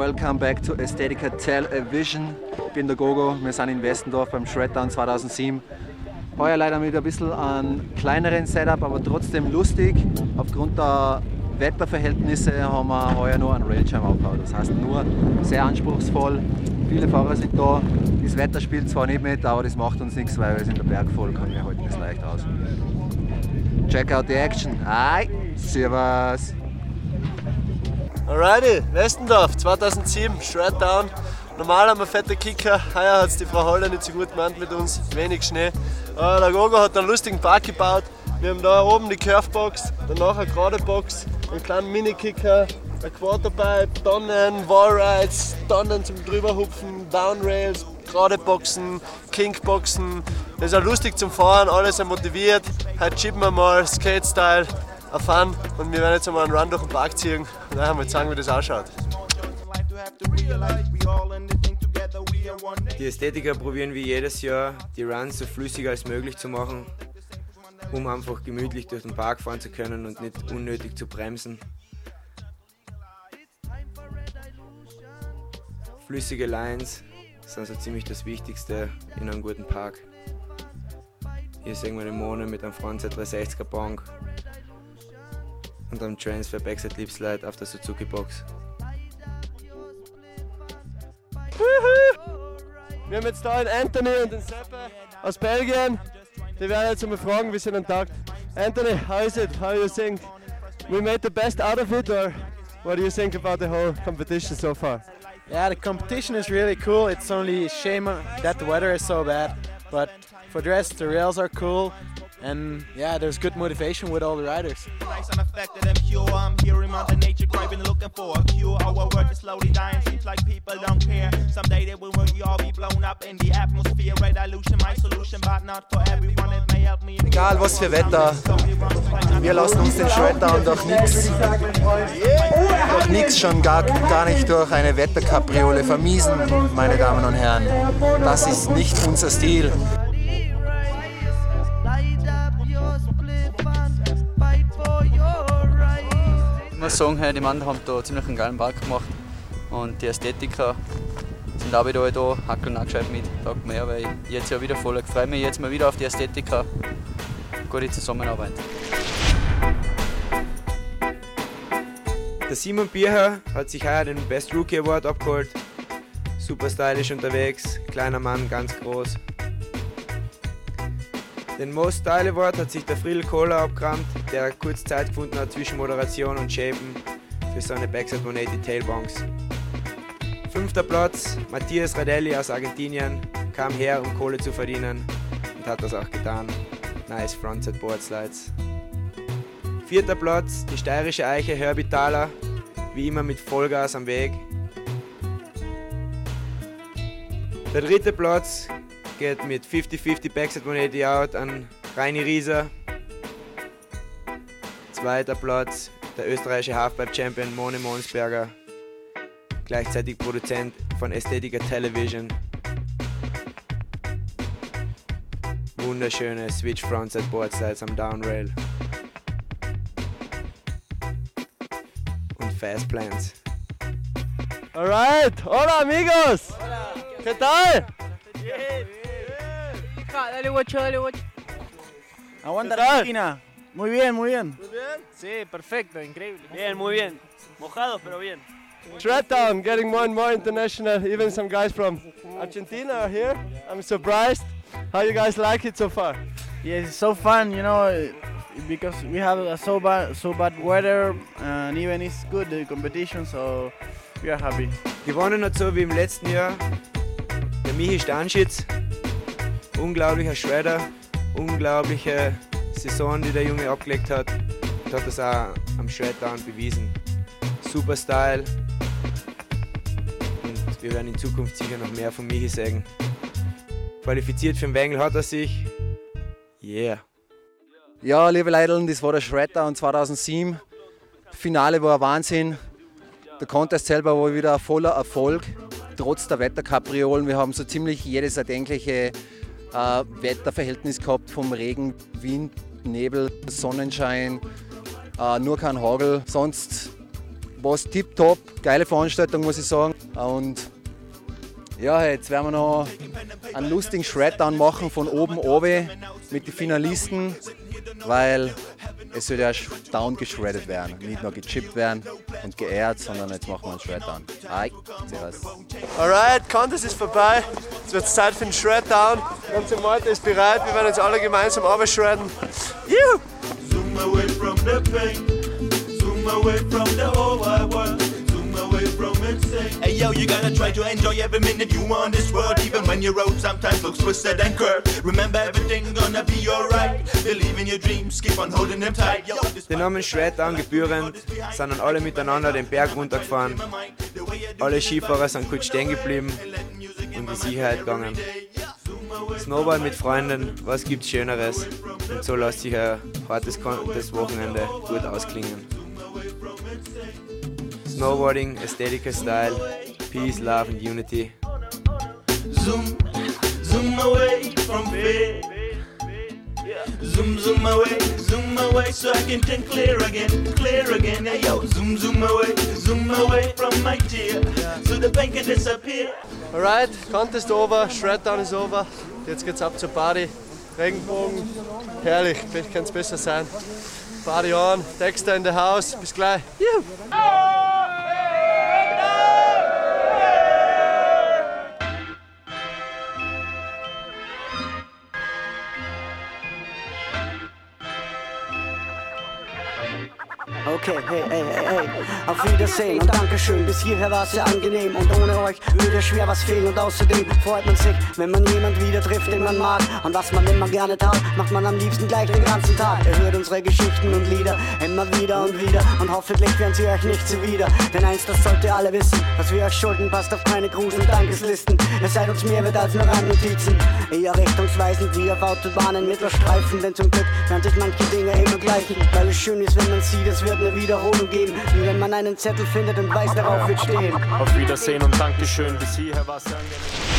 welcome back to Aesthetica Television. Ich bin der Gogo, wir sind in Westendorf beim Shreddown 2007. Heuer leider mit ein bisschen einem kleineren Setup, aber trotzdem lustig. Aufgrund der Wetterverhältnisse haben wir heuer nur einen Railjam aufgebaut. Das heißt nur sehr anspruchsvoll. Viele Fahrer sind da. Das Wetter spielt zwar nicht mit, aber das macht uns nichts, weil wir sind der Bergvolk und wir halten das leicht aus. Check out the action. Hi, servus. Alrighty, Westendorf 2007, Shreddown. Normal haben wir fette Kicker, heuer hat es die Frau Holler nicht so gut gemeint mit uns, wenig Schnee. Aber der Gogo hat einen lustigen Park gebaut. Wir haben da oben die Curvebox, danach eine gerade Box, einen kleinen Mini-Kicker, ein Quarterpipe, Tonnen, Wallrides, Tonnen zum drüberhupfen, Downrails, gerade Boxen, Kinkboxen. Das ist auch lustig zum Fahren, alles sehr motiviert. Heute chippen wir mal Skate-Style, Fun und wir werden jetzt einmal einen Run durch den Park ziehen und dann wir zeigen, wie das ausschaut. Die Ästhetiker probieren wie jedes Jahr, die Runs so flüssig als möglich zu machen, um einfach gemütlich durch den Park fahren zu können und nicht unnötig zu bremsen. Flüssige Lines sind so ziemlich das Wichtigste in einem guten Park. Hier sehen wir den Mone mit einem Frontside 360er Bank und einem Transfer Backside Lip Slide auf der Suzuki Box. Wir haben jetzt da den Anthony und den Seppe aus Belgien. Die werden jetzt einmal fragen, wie sie den Tag. Anthony, how is it? How do you think? We made the best out of it, or what do you think about the whole competition so far? Yeah, the competition is really cool. It's only a shame that the weather is so bad, but for the rest, the rails are cool, and yeah, there's good motivation with all the riders. Nice unaffected and pure. I'm hearing Mother Nature craving, looking for a cure. Our world is slowly dying. Seems like people don't care. Someday they will we all be blown up in the atmosphere. Red illusion, my solution, but not for everyone. It may help me. Egal was für Wetter, wir lassen uns den Shreddown durch nichts, durch nichts schon gar, gar nicht durch eine Wetterkapriole vermiesen, meine Damen und Herren. Das ist nicht unser Stil. Sagen, hey, die Männer haben da ziemlich einen geilen Park gemacht und die Ästhetiker sind auch wieder alle da, hackeln auch gescheit mit, taugt mir, weil jetzt ja wieder voll ich freue mich jetzt mal wieder auf die Ästhetiker. Gute Zusammenarbeit. Der Simon Bierher hat sich heuer den Best Rookie Award abgeholt. Super stylisch unterwegs, kleiner Mann, ganz groß. Den Most Style Award hat sich der Friedel Kohler abgerammt, der kurz Zeit gefunden hat zwischen Moderation und Shapen für seine Backside 180 Tailbonks. Fünfter Platz, Matthias Radelli aus Argentinien, kam her, um Kohle zu verdienen und hat das auch getan. Nice Frontside Board Slides. Vierter Platz, die steirische Eiche Herbie Thaler, wie immer mit Vollgas am Weg. Der dritte Platz geht mit 50-50 Backside 180 Out an Reini Rieser. Zweiter Platz, der österreichische Halfpipe Champion Mone Monsberger, gleichzeitig Produzent von Aesthetica Television. Wunderschöne Switch Frontside Boardslides am Downrail. Und Fast Plans. Alright, hola amigos. ¿Qué tal? Dale guacho, dale guacho. Aguanta ¿Qué tal? Argentina. Muy bien, muy bien. Sí, perfecto, increíble. Bien, muy bien. Mojados, pero bien. Shreddown getting more and more international. Even some guys from Argentina are here. I'm surprised. How you guys like it so far? Yeah, it's so fun, you know, because we have a so bad, so bad weather, and even it's good the competition, so we are happy. Gewonnen hat so wie im letzten Jahr der Michi Stanschitz. Unglaublicher Shredder, unglaubliche Saison, die der Junge abgelegt hat. Und hat das auch am Shreddown bewiesen. Super Style. Und wir werden in Zukunft sicher noch mehr von Michi sehen. Qualifiziert für den Wengel hat er sich. Yeah. Ja, liebe Leute, das war der Shreddown 2007. Finale war ein Wahnsinn. Der Contest selber war wieder ein voller Erfolg, trotz der Wetterkapriolen. Wir haben so ziemlich jedes erdenkliche äh, Wetterverhältnis gehabt, vom Regen, Wind, Nebel, Sonnenschein, äh, nur kein Hagel. Sonst war es tipptopp, geile Veranstaltung muss ich sagen. Und ja, jetzt werden wir noch einen lustigen Shreddown machen von oben oben mit den Finalisten, weil es soll ja down geschreddet werden, nicht nur gechippt werden und geehrt, sondern jetzt machen wir einen Shreddown. Ai, servus. Alright, Contest ist vorbei. Jetzt wird es Zeit für den Shreddown. Der ganze Meute ist bereit. Wir werden jetzt alle gemeinsam shredden. Juhu! Zoom away from the pain. Zoom away from the yo, you gotta try to enjoy every minute you on this world, even when your road sometimes looks twisted and curved. Remember everything gonna be alright. Believe in your dreams, keep on holding them tight. Yo, Den Namen Shreddown gebührend sind dann alle miteinander den Berg runtergefahren. Alle Skifahrer sind kurz stehen geblieben und die Sicherheit gegangen. Snowboard mit Freunden, was gibt's Schöneres? Und so lässt sich ein hartes Kon- das Wochenende gut ausklingen. Snowboarding, Aesthetica Style, Peace, Love and Unity. Zoom, zoom away from fear. Zoom, zoom away, zoom away so I can think clear again, clear again. Yeah, yo, zoom, zoom away, zoom away from my tear, so the pain can disappear. Alright, Contest over, Shreddown ist over. Jetzt geht's ab zur Party. Regenbogen, herrlich, vielleicht kann es besser sein. Party on, Dexter in the house, bis gleich. Juhu. Okay, hey, hey, hey, hey. Auf Wiedersehen und Dankeschön. Bis hierher war es sehr angenehm und ohne euch würde schwer was fehlen. Und außerdem freut man sich, wenn man jemand wieder trifft, den man mag. Und was man immer gerne tat, macht man am liebsten gleich den ganzen Tag. Ihr hört unsere Geschichten und Lieder immer wieder und wieder. Und hoffentlich werden sie euch nicht zuwider. Denn eins, das sollt ihr alle wissen, was wir euch schulden, passt auf keine Gruß- und Dankeslisten. Ihr seid uns mehr wert als nur Randnotizen. Eher richtungsweisend wie auf Autobahnen Mittelstreifen. Denn zum Glück werden sich manche Dinge immer gleichen. Weil es schön ist, wenn man sieht, es wird eine Wiederholung geben. Wie wenn man einen Zettel findet und weiß, darauf wird stehen. Auf Wiedersehen und Dankeschön. Bis hierher war es angenehm.